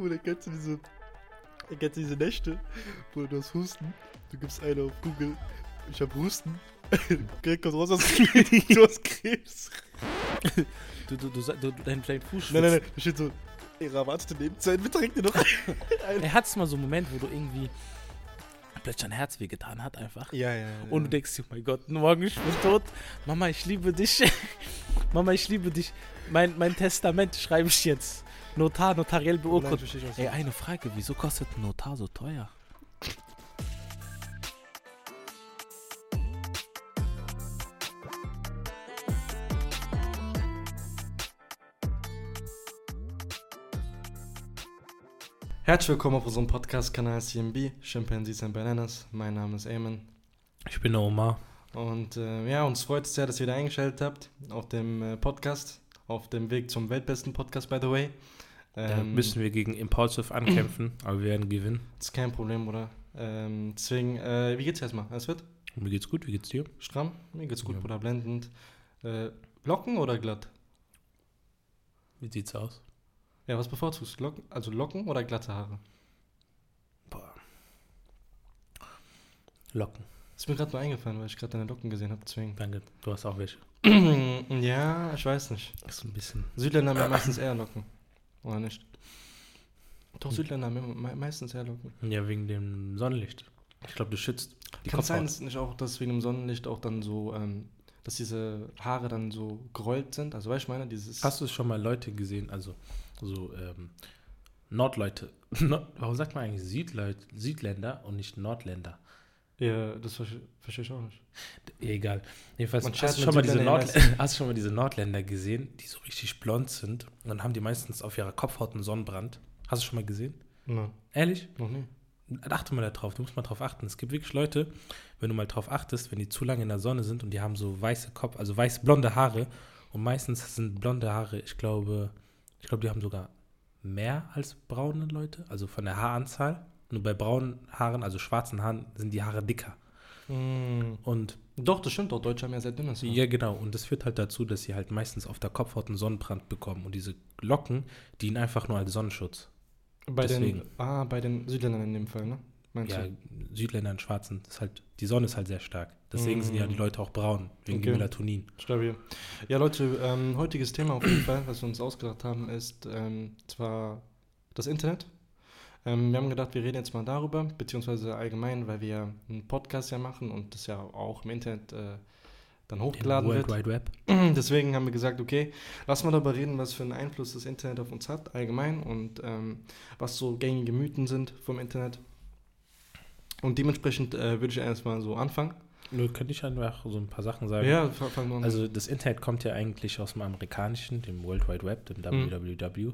Bruder, kennst du diese, kennst du diese Nächte, wo du hast Husten, du gibst eine auf Google, ich hab Husten, direkt kommt raus, hast- du hast Krebs. Du, du, du, du, dein, dein Fuß schwitzt. Nein, nein, nein, da steht so, ihre erwartete Lebenszeit, direkt dir noch ein. Er hat mal so einen Moment, wo du irgendwie plötzlich ein Herz wehgetan hat einfach. Ja, ja, ja. Und du denkst oh mein Gott, morgen ich bin tot. Mama, ich liebe dich. Mama, ich liebe dich. Mein, mein Testament schreibe ich jetzt. Notar, notariell beurkundet. Ey, eine Frage, wieso kostet ein Notar so teuer? Herzlich willkommen auf unserem Podcast-Kanal CMB, Chimpanzees and Bananas. Mein Name ist Eamon. Ich bin der Omar. Und äh, ja, uns freut es sehr, dass ihr wieder eingeschaltet habt auf dem äh, Podcast, auf dem Weg zum weltbesten Podcast, by the way. Da Ähm, müssen wir gegen Impulsive ankämpfen, aber wir werden gewinnen. Ist kein Problem, oder? Ähm, deswegen, äh, wie geht's erstmal? Alles wird? Mir geht's gut, wie geht's dir? Stramm? Mir geht's gut, Ja. Bruder, blendend. Äh, Locken oder glatt? Wie sieht's aus? Ja, was bevorzugst du? Locken, also Locken oder glatte Haare? Boah. Locken. Ist mir gerade nur eingefallen, weil ich gerade deine Locken gesehen habe, deswegen. Danke, du hast auch welche. ja, ich weiß nicht. Das ist ein bisschen. Südländer haben ja meistens eher Locken. Oder nicht? Doch, Südländer haben immer me meistens eher Locken. Ja, wegen dem Sonnenlicht. Ich glaube, du schützt die Kann sein, ist nicht auch, dass wegen dem Sonnenlicht auch dann so, ähm, dass diese Haare dann so gerollt sind? Also, weißt du, ich meine, dieses. Hast du schon mal Leute gesehen, also so ähm, Nordleute, Nord, warum sagt man eigentlich Südleut, Südländer und nicht Nordländer? Ja, das verstehe versteh ich auch nicht. Egal. Jedenfalls Man hast du, schon mal diese Nord hast schon mal diese Nordländer gesehen, die so richtig blond sind und dann haben die meistens auf ihrer Kopfhaut einen Sonnenbrand. Hast du schon mal gesehen? Nein, Ehrlich? noch nie. Achte mal darauf, du musst mal drauf achten. Es gibt wirklich Leute, wenn du mal drauf achtest, wenn die zu lange in der Sonne sind und die haben so weiße Kopf, also weiß blonde Haare und meistens sind blonde Haare, ich glaube, ich glaube, die haben sogar mehr als braune Leute, also von der Haaranzahl. Nur bei braunen Haaren, also schwarzen Haaren, sind die Haare dicker. Mm. Und Doch, das stimmt doch. Deutsche haben ja sehr dünnes Haar. ja, genau. Und das führt halt dazu, dass sie halt meistens auf der Kopfhaut einen Sonnenbrand bekommen. Und diese Locken dienen einfach nur als Sonnenschutz. Bei deswegen. den, ah, bei den Südländern in dem Fall, ne? Meinst Ja, du? Südländer und Schwarzen, das ist halt, die Sonne ist halt sehr stark. Deswegen sind ja die Mm. Leute auch braun, wegen Okay. Melatonin. Stabil. Ja, Leute, ähm, heutiges Thema auf jeden Fall, was wir uns ausgedacht haben, ist ähm, zwar das Internet. Ähm, wir haben gedacht, wir reden jetzt mal darüber, beziehungsweise allgemein, weil wir einen Podcast ja machen und das ja auch im Internet äh, dann Im hochgeladen World wird. Wide Web. Deswegen haben wir gesagt, okay, lass mal darüber reden, was für einen Einfluss das Internet auf uns hat, allgemein, und ähm, was so gängige Mythen sind vom Internet. Und dementsprechend äh, würde ich erstmal so anfangen. Nur könnte ich einfach so ein paar Sachen sagen. Ja, fa- fangen wir an. Also das Internet kommt ja eigentlich aus dem amerikanischen, dem World Wide Web, dem Mhm. WWW.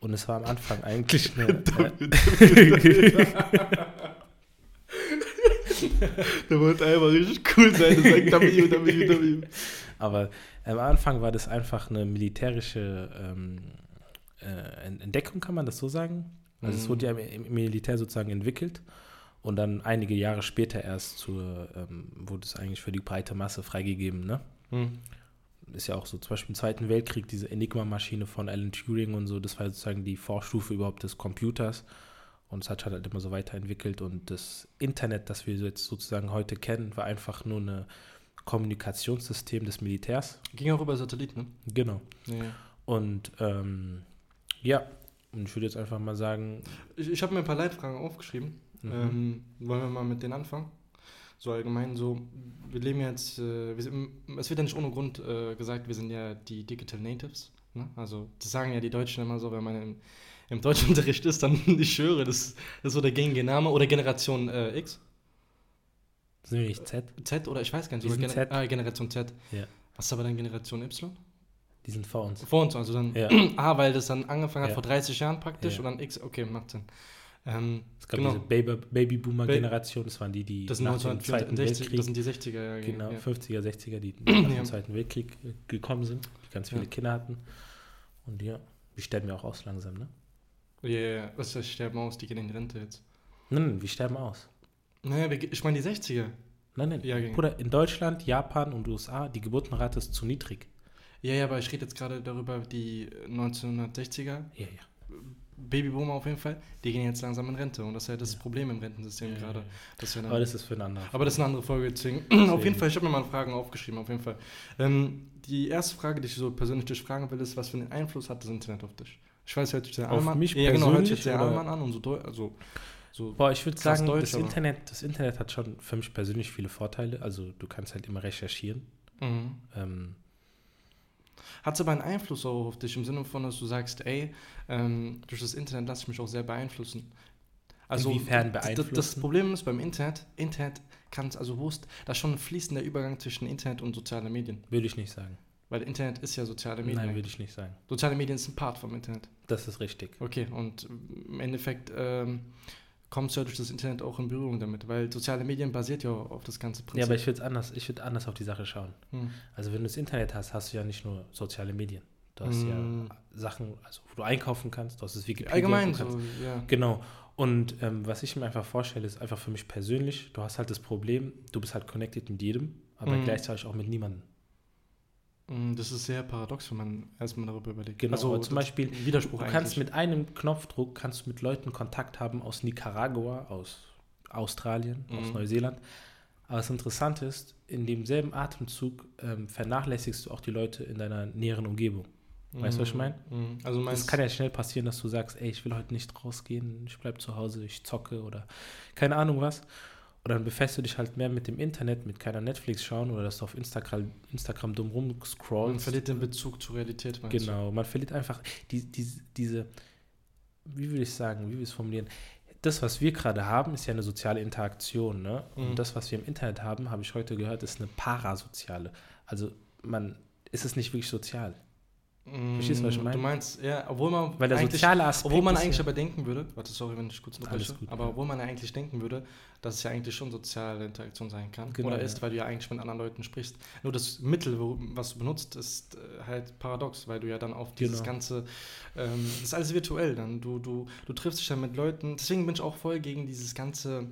Und es war am Anfang eigentlich eine. Der wollte einfach richtig cool sein, das sagt www. Aber am Anfang war das einfach eine militärische ähm, äh, Entdeckung, kann man das so sagen? Also es Mhm. wurde ja im, Militär sozusagen entwickelt und dann einige Jahre später erst zur, ähm, wurde es eigentlich für die breite Masse freigegeben, ne? Hm. Ist ja auch so, zum Beispiel im Zweiten Weltkrieg, diese Enigma-Maschine von Alan Turing und so, das war sozusagen die Vorstufe überhaupt des Computers. Und es hat halt immer so weiterentwickelt. Und das Internet, das wir jetzt sozusagen heute kennen, war einfach nur ein Kommunikationssystem des Militärs. Ging auch über Satellit, ne? Genau. Ja. Und ähm, ja, und ich würde jetzt einfach mal sagen, Ich, ich habe mir ein paar Leitfragen aufgeschrieben. mhm. Ähm, wollen wir mal mit denen anfangen? So allgemein so, wir leben jetzt, äh, wir sind, es wird ja nicht ohne Grund äh, gesagt, wir sind ja die Digital Natives. Ne? Also das sagen ja die Deutschen immer so, wenn man im, im Deutschunterricht ist, dann, ich schwöre, das, das ist so der gängige Name. Oder Generation äh, X, sind wir nicht Z? Z oder ich weiß gar nicht. Gener Z. Ah, Generation Z. Ja. Was ist aber dann Generation Y? Die sind vor uns. Vor uns, also dann Ja. A, weil das dann angefangen hat Ja. vor 30 Jahren praktisch und dann X, okay, macht Sinn. Ähm, Es gab Genau. diese Baby, Babyboomer-Generation, das waren die, die das sind nach dem Zweiten 1964, Weltkrieg das sind die 60er Jahre. Genau, ja. 50er, 60er, die nach dem Zweiten Weltkrieg äh, gekommen sind, die ganz viele Ja. Kinder hatten. Und ja, wir sterben ja auch aus langsam, ne? Ja, ja, ja. Was das? Sterben aus, die gehen in die Rente jetzt. Nein, nein, wir sterben aus. Naja, ich meine die 60er. Nein, nein. Ja, ging. Bruder, in Deutschland, Japan und USA, die Geburtenrate ist zu niedrig. Ja, ja, aber ich rede jetzt gerade darüber, die 1960er. Ja, ja. Babyboomer auf jeden Fall, die gehen jetzt langsam in Rente. Und das ist ja das Ja. Problem im Rentensystem Ja, gerade. ja, Aber das ist für eine andere. aber das ist eine andere Folge, deswegen. Auf jeden Fall, ich habe mir mal Fragen aufgeschrieben, auf jeden Fall. Ähm, die erste Frage, die ich so persönlich dich fragen will, ist, was für einen Einfluss hat das Internet auf dich? Ich weiß, hört sich sehr Auf Allmann mich Ja, genau, hört sich sehr? Allmann an und so, deu- also, so Boah, ich würde sagen, deutsch, das, Internet, das Internet hat schon für mich persönlich viele Vorteile. Also du kannst halt immer recherchieren. mhm. Ähm, Hat es aber einen Einfluss auch auf dich im Sinne von, dass du sagst, ey, ähm, durch das Internet lasse ich mich auch sehr beeinflussen. Inwiefern d- d- Das beeinflussen? Problem ist beim Internet, Internet kann es, also wo ist, da ist schon ein fließender Übergang zwischen Internet und sozialen Medien. würde ich nicht sagen. Weil Internet ist ja soziale Medien. Nein, würde ich nicht sagen. soziale Medien ist ein Part vom Internet. Das ist richtig. Okay, und im Endeffekt ähm, kommst du ja durch das Internet auch in Berührung damit, weil soziale Medien basiert ja auf das ganze Prinzip. Ja, aber ich würde anders, ich würde anders auf die Sache schauen. Hm. Also wenn du das Internet hast, hast du ja nicht nur soziale Medien. Du hast Mm. ja Sachen, also wo du einkaufen kannst, du hast das Wikipedia. Allgemein so, ja. Genau. Und ähm, was ich mir einfach vorstelle, ist einfach für mich persönlich, du hast halt das Problem, du bist halt connected mit jedem, aber Mhm. gleichzeitig auch mit niemandem. Mm, Das ist sehr paradox, wenn man erstmal darüber überlegt. Genau, das- zum Beispiel, Widerspruch Du eigentlich. kannst mit einem Knopfdruck kannst du mit Leuten Kontakt haben aus Nicaragua, aus Australien, aus Mhm. Neuseeland. Aber das Interessante ist, in demselben Atemzug ähm, vernachlässigst du auch die Leute in deiner näheren Umgebung. Weißt du, was ich Mm, meine? mm. Also Es kann ja schnell passieren, dass du sagst, ey, ich will heute nicht rausgehen, ich bleib zu Hause, ich zocke oder keine Ahnung was. Und dann befässt du dich halt mehr mit dem Internet, mit keiner Netflix schauen oder dass du auf Instagram, Instagram dumm man rumscrollst. verliert den Bezug zur Realität. meinst du? Genau, man verliert einfach die, die, diese, wie würde ich sagen, wie will ich es formulieren? Das, was wir gerade haben, ist ja eine soziale Interaktion. Ne? Mhm. Und das, was wir im Internet haben, habe ich heute gehört, ist eine parasoziale. Also man ist es nicht wirklich sozial. Verstehst du, was ich Mm, meine? Du meinst, ja, obwohl man Weil der eigentlich, soziale Aspekt obwohl man eigentlich ja, aber denken würde, warte, sorry, wenn ich kurz unterbreche, aber ja. obwohl man ja eigentlich denken würde, dass es ja eigentlich schon soziale Interaktion sein kann Genau, oder ja. ist, weil du ja eigentlich mit anderen Leuten sprichst. Nur das Mittel, was du benutzt, ist äh, halt paradox, weil du ja dann auf dieses Genau. ganze, ähm, das ist alles virtuell dann. Du, du, du triffst dich dann mit Leuten, deswegen bin ich auch voll gegen dieses ganze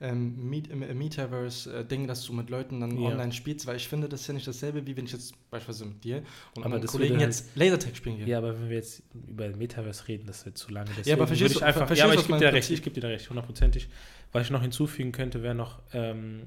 ähm, Meet, äh, Metaverse-Ding, dass du mit Leuten dann Ja. online spielst, weil ich finde, das ist ja nicht dasselbe, wie wenn ich jetzt beispielsweise mit dir und Aber anderen Kollegen halt- jetzt Lasertag spielen gehe. ja, aber wenn wir jetzt über Metaverse reden, das wird zu lange. aber Deswegen verstehst würde ich du- einfach, verstehst ja, aber ich gebe dir recht, ich gebe dir recht, hundertprozentig. Was ich noch hinzufügen könnte, wäre noch, ähm,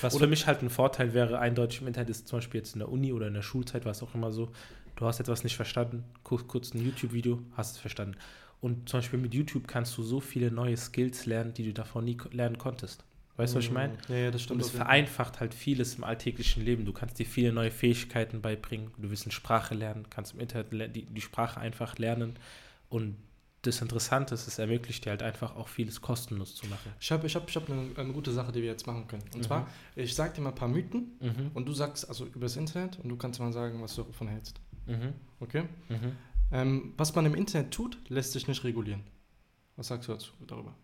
was Oder- für mich halt ein Vorteil wäre, eindeutig im Internet ist zum Beispiel jetzt in der Uni oder in der Schulzeit, war es auch immer so, du hast etwas nicht verstanden, guckst kurz ein YouTube-Video, hast es verstanden. Und zum Beispiel mit YouTube kannst du so viele neue Skills lernen, die du davor nie lernen konntest. Weißt du, was ich meine? Ja, ja, das Und stimmt. es jeden Fall. vereinfacht halt vieles im alltäglichen Leben. Du kannst dir viele neue Fähigkeiten beibringen. Du willst eine Sprache lernen, kannst im Internet die, die Sprache einfach lernen. Und das Interessante ist, es ermöglicht dir halt einfach auch vieles kostenlos zu machen. Ich habe ich hab, ich hab eine, eine gute Sache, die wir jetzt machen können. Und Mhm. zwar, ich sag dir mal ein paar Mythen Mhm. und du sagst also über das Internet und du kannst mal sagen, was du davon hältst. Mhm. Okay? Ähm, was man im Internet tut, lässt sich nicht regulieren. Was sagst du dazu darüber?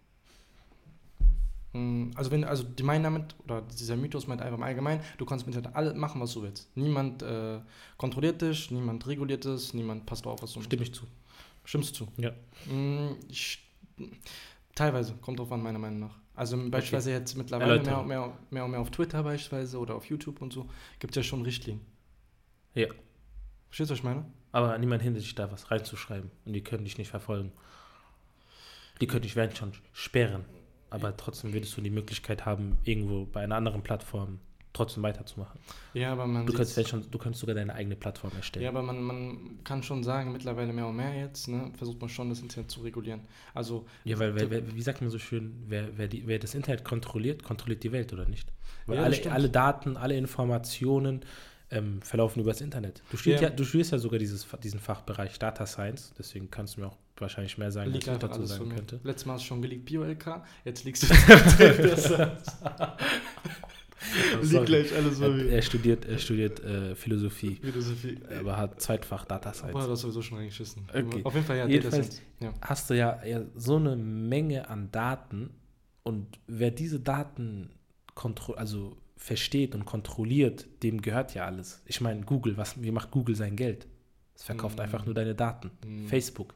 Mm, Also wenn, also die meinen damit, oder dieser Mythos meint einfach im Allgemeinen, du kannst im Internet alles machen, was du willst. Niemand äh, kontrolliert dich, niemand reguliert es, niemand passt auf, was du Stimme ich zu. Stimmst du? Ja. Mm, Ich, teilweise, kommt drauf an, meiner Meinung nach. Also beispielsweise jetzt mittlerweile mehr, Erläuterung. mehr, mehr und mehr auf Twitter beispielsweise oder auf YouTube und so, gibt es ja schon Richtlinien. Ja. Verstehst du, was ich meine? Aber niemand hindert dich da was reinzuschreiben. Und die können dich nicht verfolgen. Die können dich werden schon sperren. Aber trotzdem würdest du die Möglichkeit haben, irgendwo bei einer anderen Plattform trotzdem weiterzumachen. Ja, aber man Du könntest, schon, du könntest sogar deine eigene Plattform erstellen. Ja, aber man, man kann schon sagen, mittlerweile mehr und mehr jetzt, ne, versucht man schon das Internet zu regulieren. Also, Ja, weil, weil, wer, wie sagt man so schön, wer, wer, die, wer das Internet kontrolliert, kontrolliert die Welt, oder nicht? Weil Ja, alle, alle Daten, alle Informationen ähm, verlaufen über das Internet. Du studierst Ja. ja. du studierst ja sogar dieses, diesen Fachbereich Data Science, deswegen kannst du mir auch wahrscheinlich mehr sagen, als liegt ich einfach dazu sagen mir. könnte. Letztes Mal hast du schon geleakt Bio-LK, jetzt liegst du Oh, Liegt gleich alles so Er, wie er studiert, er studiert äh, Philosophie, Philosophie. aber hat zweitfach Data Science. das sowieso schon reingeschissen. Okay. Auf jeden Fall, ja, Jedenfalls- Data Science. Ja. Hast du ja, ja so eine Menge an Daten und wer diese Daten kontro also versteht und kontrolliert, dem gehört ja alles. Ich meine, Google, was, wie macht Google sein Geld? Es verkauft Mm. einfach nur deine Daten. Mm. Facebook.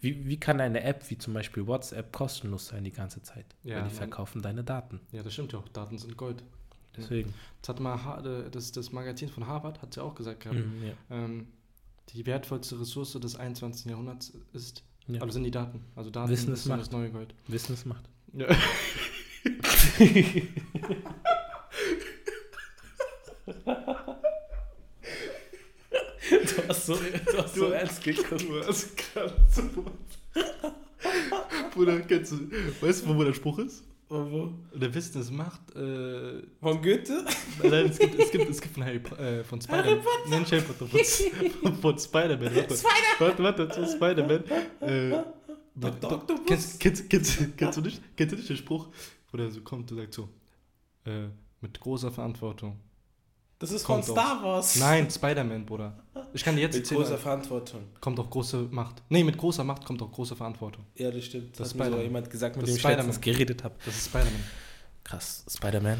Wie, wie kann eine App wie zum Beispiel WhatsApp kostenlos sein die ganze Zeit? Ja, Weil die verkaufen deine Daten. Ja, das stimmt ja auch. Daten sind Gold. Deswegen. Das hat mal äh, das, das Magazin von Harvard hat ja auch gesagt gehabt. Mhm, ja. Ähm, die wertvollste Ressource des 21. Jahrhunderts ist Ja. Also sind die Daten. Also Daten Wissen ist das neue Gold. Wissen es macht. Ja. Du hast so, du hast so ernst geguckt. Du hast gerade so. Bruder, kennst du, weißt du, wo der Spruch ist? Wo? Der Wissen ist Macht. Äh, Von Goethe? nein, es gibt, es gibt, es gibt von Harry äh, von Spider-Man. Nein, Harry Potter, von, von Spider-Man. Warte, warte, warte, zu Spider-man. Äh, Dr. Octopus? kennst, kennst, kennst, kennst, du nicht, kennst du nicht den Spruch, wo der so kommt und sagt so, äh, mit großer Verantwortung. Das ist Kommt von Star Wars. Nein, Spider-Man, Bruder. Ich kann dir jetzt Mit erzählen, großer Verantwortung. kommt auch große Macht. Nee, mit großer Macht kommt auch große Verantwortung. Ja, das stimmt. Das Das hat mir Spider-Man. sogar jemand gesagt, mit Das dem ich Spider-Man. letztens geredet habe. Das ist Spider-Man. Krass, Spider-Man.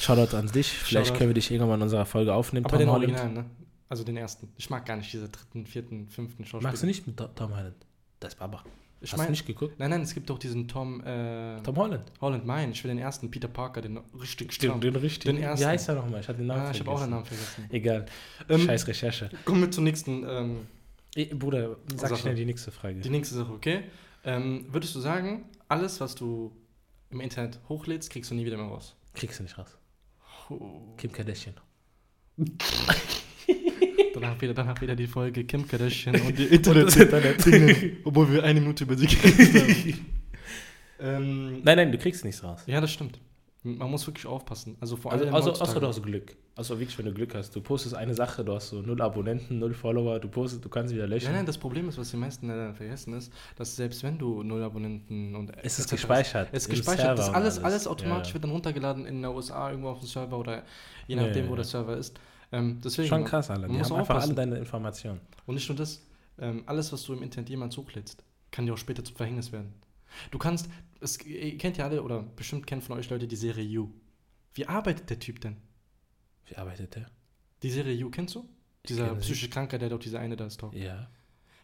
Shoutout an dich. Vielleicht Shoutout. können wir dich irgendwann in unserer Folge aufnehmen. Aber Tom den Holland. Originalen, ne? Also den ersten. Ich mag gar nicht diese dritten, vierten, fünften Schauspieler. Magst du nicht mit To- Tom Holland? Das ist Baba. Ich Hast meine, du nicht geguckt? nein, nein, es gibt doch diesen Tom, äh, Tom Holland. Holland, mein. Ich will den ersten, Peter Parker, den richtig Den, stramm. den richtigen. Den Wie ersten. heißt er nochmal? Ich hatte den Namen Ah, ich habe auch den vergessen. Namen vergessen. Egal. Ähm, Scheiß Recherche. Kommen wir zur nächsten, ähm, Eh, Bruder, sag Sache. schnell die nächste Frage. die nächste Sache, okay? Ähm, würdest du sagen, alles, was du im Internet hochlädst, kriegst du nie wieder mehr raus? Kriegst du nicht raus. Oh. Kim Kardashian. Danach wieder, danach wieder die Folge Kim Kardashian und die Und Internet. das Internet. Dinge, obwohl wir eine Minute über sie geredet haben. ähm, Nein, nein, du kriegst nichts raus. ja, das stimmt. Man muss wirklich aufpassen. Also vor Also, allem außer, heutzutage. außer du hast Glück. Also wirklich, wenn du Glück hast. Du postest eine Sache, du hast so null Abonnenten, null Follower, du postest, du kannst wieder löschen. Nein, nein, das Problem ist, was die meisten leider vergessen ist, dass selbst wenn du null Abonnenten und es ist gespeichert. Es ist gespeichert, das und alles, alles automatisch Ja. wird dann runtergeladen in der USA irgendwo auf dem Server oder je Ja, nachdem, ja, wo ja. der Server ist. Ähm, deswegen, Schon krass. Man Die haben einfach alle deine Informationen. Und nicht nur das, ähm, alles, was du im Internet jemals hochlädst, kann dir auch später zum Verhängnis werden. Du kannst, es, ihr kennt ja alle, oder bestimmt kennt von euch Leute die Serie You. Wie arbeitet der Typ denn? Wie arbeitet der? Die Serie You, kennst du? Ich Dieser psychische Kranker, der dort diese eine da stalkt. Ja.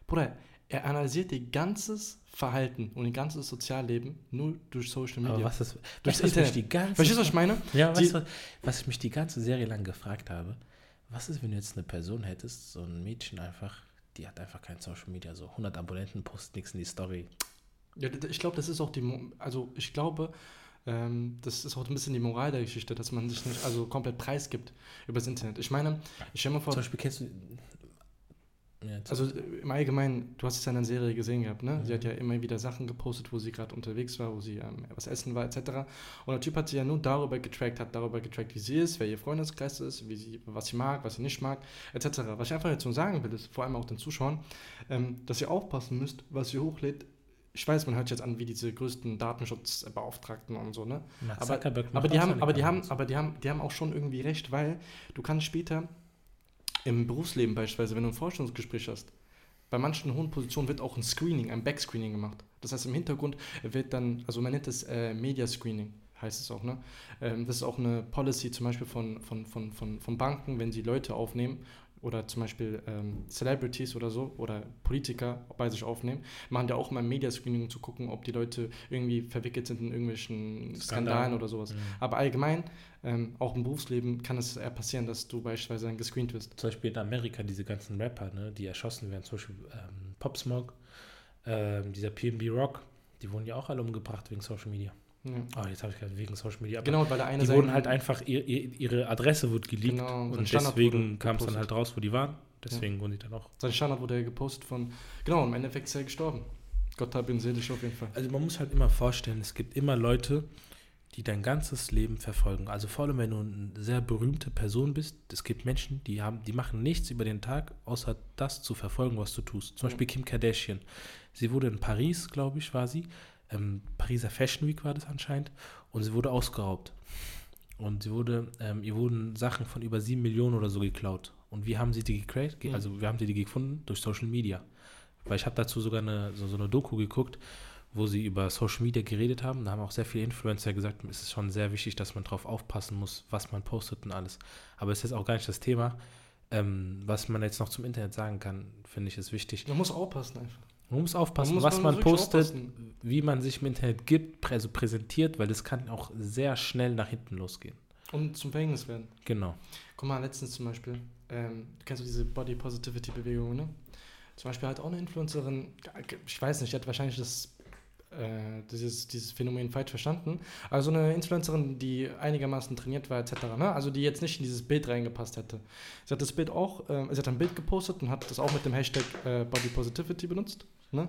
Bruder, er analysiert ihr ganzes Verhalten und ihr ganzes Sozialleben nur durch Social Media. Aber was ist. Durchs weißt du, was mich Internet. die ganze Verstehst du, was ich meine? Ja, Die- weißt du, was ich mich die ganze Serie lang gefragt habe? Was ist, wenn du jetzt eine Person hättest, so ein Mädchen einfach, die hat einfach kein Social Media, so 100 Abonnenten, postet nichts in die Story. Ja, ich glaube, das ist auch die, also ich glaube, ähm, das ist auch ein bisschen die Moral der Geschichte, dass man sich nicht also komplett preisgibt übers Internet. Ich meine, ich stelle mir vor, Zum Beispiel kennst du. Ja, also im Allgemeinen, du hast es ja in der Serie gesehen gehabt, ne? Sie Mhm. hat ja immer wieder Sachen gepostet, wo sie gerade unterwegs war, wo sie ähm, was essen war, etc. Und der Typ hat sie ja nur darüber getrackt, hat darüber getrackt, wie sie ist, wer ihr Freundeskreis ist, wie sie, was sie mag, was sie nicht mag, etc. Was ich einfach jetzt nur sagen will, ist vor allem auch den Zuschauern, ähm, dass ihr aufpassen müsst, was ihr hochlädt. Ich weiß, man hört jetzt an wie diese größten Datenschutzbeauftragten und so, ne? Aber- Aber die haben, aber die haben, aber die haben, die haben auch schon irgendwie recht, weil du kannst später im Berufsleben beispielsweise, wenn du ein Forschungsgespräch hast, bei manchen hohen Positionen wird auch ein Screening, ein Backscreening gemacht. Das heißt, im Hintergrund wird dann, also man nennt es äh, Media Screening, heißt es auch, ne? Ähm, das ist auch eine Policy zum Beispiel von, von, von, von, von Banken, wenn sie Leute aufnehmen oder zum Beispiel ähm, Celebrities oder so oder Politiker bei sich aufnehmen, machen ja auch mal ein Media Screening, um zu gucken, ob die Leute irgendwie verwickelt sind in irgendwelchen Skandalen. Skandalen oder sowas. Mhm. Aber allgemein, ähm, auch im Berufsleben kann es eher passieren, dass du beispielsweise dann gescreent wirst. Zum Beispiel in Amerika diese ganzen Rapper, ne, die erschossen werden, zum Beispiel ähm, Pop Smoke, ähm, dieser PNB Rock, die wurden ja auch alle umgebracht wegen Social Media. Ja. Oh, jetzt habe ich gerade wegen Social Media. Genau, weil der eine die sein- wurden halt einfach, ihr, ihr, ihre Adresse wurde geleakt Genau, und deswegen kam es dann halt raus, wo die waren. Deswegen wurden die dann auch. Sein Standard wurde ja gepostet von, genau, im Endeffekt ist er gestorben. Gott hab ihn selig auf jeden Fall. Also man muss halt immer vorstellen, es gibt immer Leute, die dein ganzes Leben verfolgen. Also vor allem, wenn du eine sehr berühmte Person bist, es gibt Menschen, die haben, die machen nichts über den Tag, außer das zu verfolgen, was du tust. Zum Ja. Beispiel Kim Kardashian. Sie wurde in Paris, glaube ich, war sie. Ähm, Pariser Fashion Week war das anscheinend. Und sie wurde ausgeraubt. Und sie wurde, ähm, ihr wurden Sachen von über 7 Millionen oder so geklaut. Und wie haben sie die gecrackt? Ge- Mhm. Also wir haben sie die gefunden durch Social Media. Weil ich habe dazu sogar eine, so, so eine Doku geguckt, wo sie über Social Media geredet haben. Da haben auch sehr viele Influencer gesagt, es ist schon sehr wichtig, dass man drauf aufpassen muss, was man postet und alles. Aber es ist auch gar nicht das Thema. Ähm, was man jetzt noch zum Internet sagen kann, finde ich, ist wichtig. Man muss aufpassen einfach. Man muss aufpassen, muss- was man man, postet, aufpassen. wie man sich im Internet gibt, also präsentiert, weil das kann auch sehr schnell nach hinten losgehen. Und zum Verhängnis werden. Genau. Guck mal, letztens zum Beispiel, ähm, du kennst du diese Body Positivity Bewegung, ne? zum Beispiel hat auch eine Influencerin, ich weiß nicht, die hat wahrscheinlich das, äh, dieses, dieses Phänomen falsch verstanden. Also eine Influencerin, die einigermaßen trainiert war, etc. Ne? Also die jetzt nicht in dieses Bild reingepasst hätte. Sie hat das Bild auch, äh, sie hat ein Bild gepostet und hat das auch mit dem Hashtag äh, Body Positivity benutzt. Ne?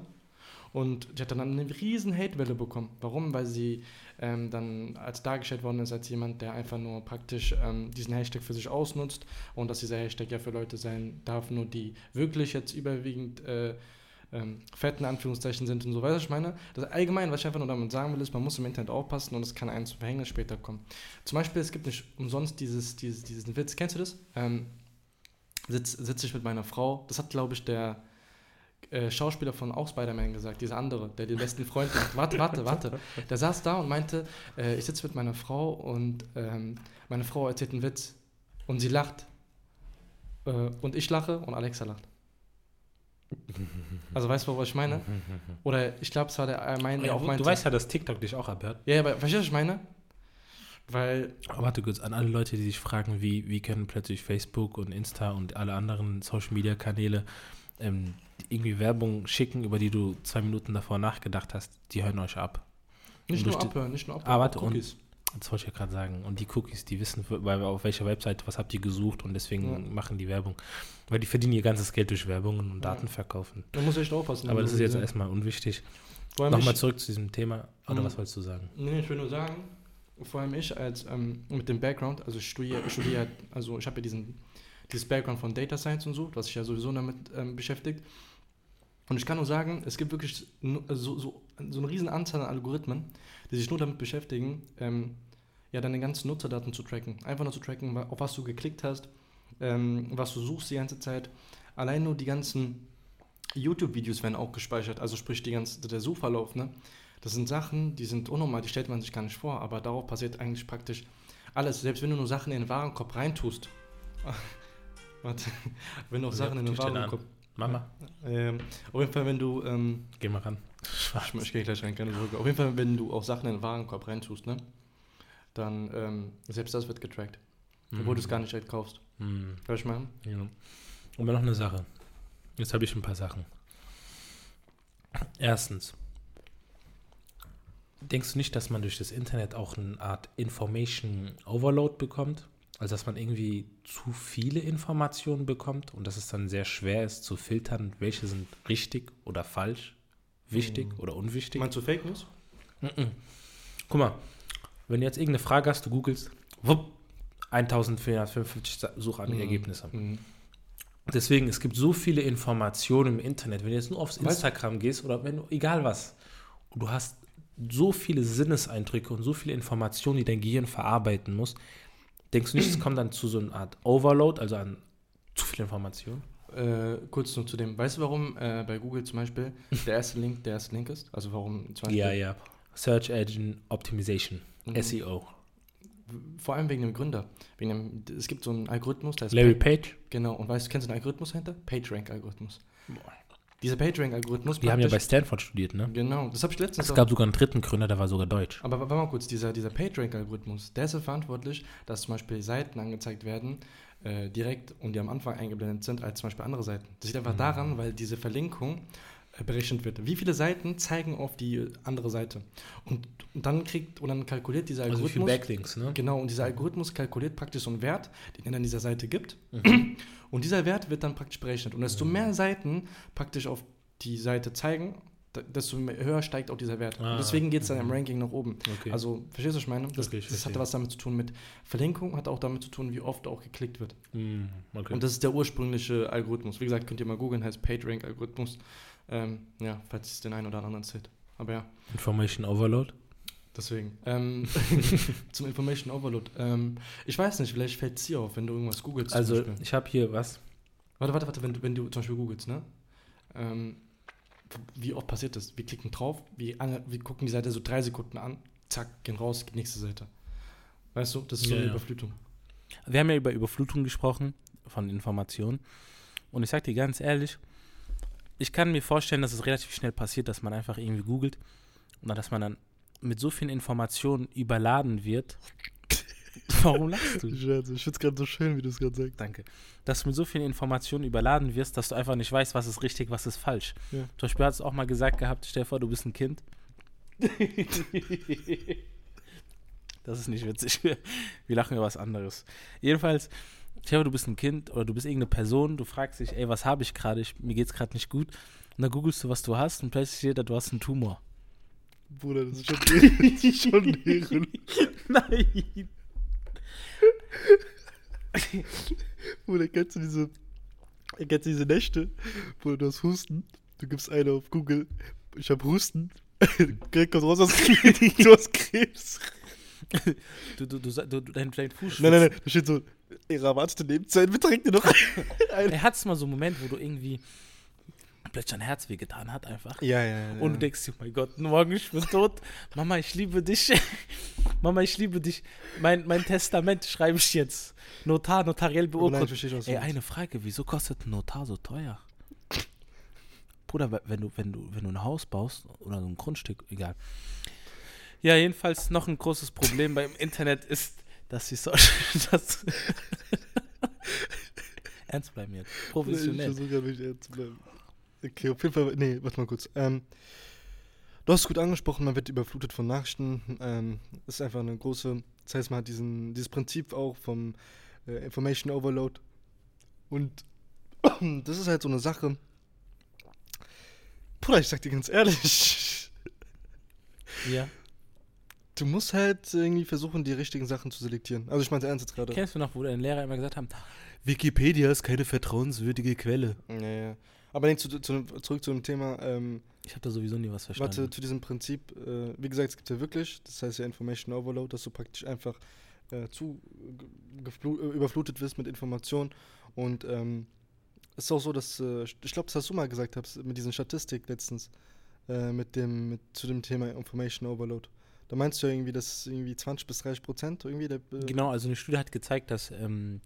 Und die hat dann eine riesen Hatewelle bekommen. Warum? Weil sie ähm, dann als dargestellt worden ist als jemand, der einfach nur praktisch ähm, diesen Hashtag für sich ausnutzt und dass dieser Hashtag ja für Leute sein darf, nur die wirklich jetzt überwiegend äh, ähm, fetten Anführungszeichen sind und so weiter. Ich meine, das allgemein, was ich einfach nur damit sagen will, ist, man muss im Internet aufpassen und es kann einem zu Verhängnis später kommen. Zum Beispiel, es gibt nicht umsonst dieses, dieses, diesen Witz, kennst du das? Ähm, Sitze sitz ich mit meiner Frau, das hat, glaube ich, der äh, Schauspieler von auch Spider-Man gesagt, dieser andere, der den besten Freund macht. Warte, warte, warte. Der saß da und meinte, äh, ich sitze mit meiner Frau und ähm, meine Frau erzählt einen Witz und sie lacht. Äh, und ich lache und Alexa lacht. Also weißt du, was ich meine? Oder ich glaube, es war der, er meinte, ja, auch meinte. Du weißt ja, dass TikTok dich auch abhört. Ja, aber verstehst du, was ich meine? Weil. Aber warte kurz, an alle Leute, die sich fragen, wie, wie können plötzlich Facebook und Insta und alle anderen Social Media Kanäle ähm, irgendwie Werbung schicken, über die du zwei Minuten davor nachgedacht hast, die hören euch ab. Nicht nur abhören, nicht nur abhören. Ah, warte, und, das wollte ich ja gerade sagen. Und die Cookies, die wissen, auf welcher Webseite, was habt ihr gesucht und deswegen ja. machen die Werbung. Weil die verdienen ihr ganzes Geld durch Werbungen und ja. Daten verkaufen. Da muss ich echt aufpassen. Aber das ist jetzt erstmal unwichtig. Nochmal zurück zu diesem Thema. Oder mhm. was wolltest du sagen? Nee, ich will nur sagen, vor allem ich als ähm, mit dem Background, also ich studiere, ich studiere also ich habe ja diesen, dieses Background von Data Science und so, was sich ja sowieso damit ähm, beschäftigt. Und ich kann nur sagen, es gibt wirklich so, so, so eine riesen Anzahl an Algorithmen, die sich nur damit beschäftigen, ähm, ja, deine ganzen Nutzerdaten zu tracken. Einfach nur zu tracken, auf was du geklickt hast, ähm, was du suchst die ganze Zeit. Allein nur die ganzen YouTube-Videos werden auch gespeichert, also sprich die ganze, der Suchverlauf, ne? Das sind Sachen, die sind unnormal, die stellt man sich gar nicht vor, aber darauf passiert eigentlich praktisch alles. Selbst wenn du nur Sachen in den Warenkorb reintust. Warte, wenn du auch Sachen in den Warenkorb. Mama. Ähm, auf jeden Fall, wenn du. Ähm, geh mal ran. Ich, ich gehe gleich rein, keine Sorge. Auf jeden Fall, wenn du auch Sachen in den Warenkorb reintust, ne? Dann, ähm, selbst das wird getrackt. Mhm. Obwohl du es gar nicht halt kaufst. Mhm. Hör ich mal? Ja. Und noch eine Sache. Jetzt habe ich ein paar Sachen. Erstens. Denkst du nicht, dass man durch das Internet auch eine Art Information Overload bekommt? Also dass man irgendwie zu viele Informationen bekommt und dass es dann sehr schwer ist zu filtern, welche sind richtig oder falsch, wichtig mhm. oder unwichtig. Meinst du Fake News? Mhm. Guck mal, wenn du jetzt irgendeine Frage hast, du googelst, wupp, 1455 Suchergebnisse. Mhm. Deswegen, es gibt so viele Informationen im Internet. Wenn du jetzt nur aufs Instagram gehst oder wenn du, egal was, du hast so viele Sinneseindrücke und so viele Informationen, die dein Gehirn verarbeiten muss, Denkst du nicht, es kommt dann zu so einer Art Overload, also an zu viel Information? Äh, kurz nur zu dem, weißt du, warum äh, bei Google zum Beispiel der erste Link der erste Link ist? Also warum zum Beispiel? Ja, ja. Search Engine Optimization, mhm. SEO. Vor allem wegen dem Gründer. Wegen dem, es gibt so einen Algorithmus, der heißt Larry Page. Genau, und weißt du, kennst du den Algorithmus dahinter? PageRank-Algorithmus. Dieser PageRank-Algorithmus. Die haben ja bei Stanford studiert, ne? Genau, das habe ich letztens. Es gab sogar einen dritten Gründer, der war sogar deutsch. Aber warte mal kurz, dieser, dieser PageRank-Algorithmus, der ist ja verantwortlich, dass zum Beispiel Seiten angezeigt werden, äh, direkt und die am Anfang eingeblendet sind, als zum Beispiel andere Seiten. Das liegt einfach mhm. daran, weil diese Verlinkung berechnet wird. Wie viele Seiten zeigen auf die andere Seite? Und, und dann kriegt und dann kalkuliert dieser Algorithmus. Also wie viele Backlinks, ne? Genau, und dieser Algorithmus kalkuliert praktisch so einen Wert, den er dann dieser Seite gibt. Mhm. Und dieser Wert wird dann praktisch berechnet. Und desto mhm. mehr Seiten praktisch auf die Seite zeigen, desto höher steigt auch dieser Wert. Ah, deswegen geht es dann im mhm. Ranking nach oben. Okay. Also, verstehst du, was ich meine? Das, okay, ich das hatte was damit zu tun mit Verlinkung, hat auch damit zu tun, wie oft auch geklickt wird. Mm, okay. Und das ist der ursprüngliche Algorithmus. Wie gesagt, könnt ihr mal googeln, heißt PageRank-Algorithmus. Ähm, ja, falls es den einen oder anderen zählt. Aber ja. Information Overload? Deswegen. Ähm, zum Information Overload. Ähm, ich weiß nicht, vielleicht fällt es dir auf, wenn du irgendwas googelst. Also, ich habe hier was. Warte, warte, warte, wenn du, wenn du zum Beispiel googelst, ne? Ähm, wie oft passiert das? Wir klicken drauf, wir, wir gucken die Seite so drei Sekunden an, zack, gehen raus, nächste Seite. Weißt du, das ist so eine ja. Überflutung. Wir haben ja über Überflutung gesprochen von Informationen. Und ich sag dir ganz ehrlich, ich kann mir vorstellen, dass es relativ schnell passiert, dass man einfach irgendwie googelt und dass man dann mit so vielen Informationen überladen wird. Warum lachst du? Ich, finde es gerade so schön, wie du es gerade sagst. Danke. Dass du mit so vielen Informationen überladen wirst, dass du einfach nicht weißt, was ist richtig, was ist falsch. Ja. Zum Beispiel hast du auch mal gesagt gehabt, stell dir vor, du bist ein Kind. das ist nicht witzig. Wir lachen über was anderes. Jedenfalls, vor, du bist ein Kind oder du bist irgendeine Person, du fragst dich, ey, was habe ich gerade? Mir geht's gerade nicht gut. Und dann googelst du, was du hast und plötzlich steht da, du hast einen Tumor. Bruder, das ist schon, das ist schon. Nein. Bruder, kennst du diese, kennst du diese Nächte, Bruder, du hast Husten, du gibst eine auf Google, ich hab Husten, direkt kommt raus, du hast Krebs. Du hast Krebs. Du, du, du, du dein, dein Fuß Nein, nein, nein, da steht so, ihre erwartete Lebenszeit beträgt dir noch eine. Er hat mal so einen Moment, wo du irgendwie plötzlich dein Herz wehgetan hat einfach. Ja, ja, ja. Und du denkst oh mein Gott, morgen ich bin tot. Mama, ich liebe dich. Mama, ich liebe dich. Mein, mein Testament schreibe ich jetzt. Notar, notariell ich beurkundet. Ey, eine Frage, wieso kostet ein Notar so teuer? Bruder, we- wenn du, wenn du, wenn du ein Haus baust oder so ein Grundstück, egal. Ja, jedenfalls noch ein großes Problem beim Internet ist, dass die Social, dass Ernst bleiben jetzt. Ich Professionell. versuche gerade nicht ernst zu bleiben. Okay, auf jeden Fall, nee, warte mal kurz. Ähm, du hast es gut angesprochen, man wird überflutet von Nachrichten. Ähm, ist einfach eine große, das heißt, man hat diesen, dieses Prinzip auch vom äh, Information Overload. Und das ist halt so eine Sache. Bruder, ich sag dir ganz ehrlich, Ja. Du musst halt irgendwie versuchen, die richtigen Sachen zu selektieren. Also ich meine ernst jetzt gerade. Kennst du noch, wo dein Lehrer immer gesagt haben, Wikipedia ist keine vertrauenswürdige Quelle? Ja, ja. Aber nee, zu, zu, zurück zu dem Thema, ähm, Ich habe da sowieso nie was verstanden. Warte, zu diesem Prinzip, äh, wie gesagt, es gibt ja wirklich, das heißt ja Information Overload, dass du praktisch einfach äh, zu äh, überflutet wirst mit Informationen und ähm, es ist auch so, dass, äh, ich glaube, das hast du mal gesagt, hast, mit diesen Statistik letztens, äh, mit dem, mit, zu dem Thema Information Overload. Da meinst du ja irgendwie, dass irgendwie 20 bis 30 Prozent irgendwie der, äh, Genau, also eine Studie hat gezeigt, dass, ähm,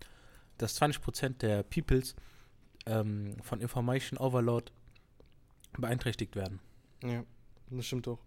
dass 20% der Peoples ähm, von Information Overload beeinträchtigt werden. Ja, das stimmt auch.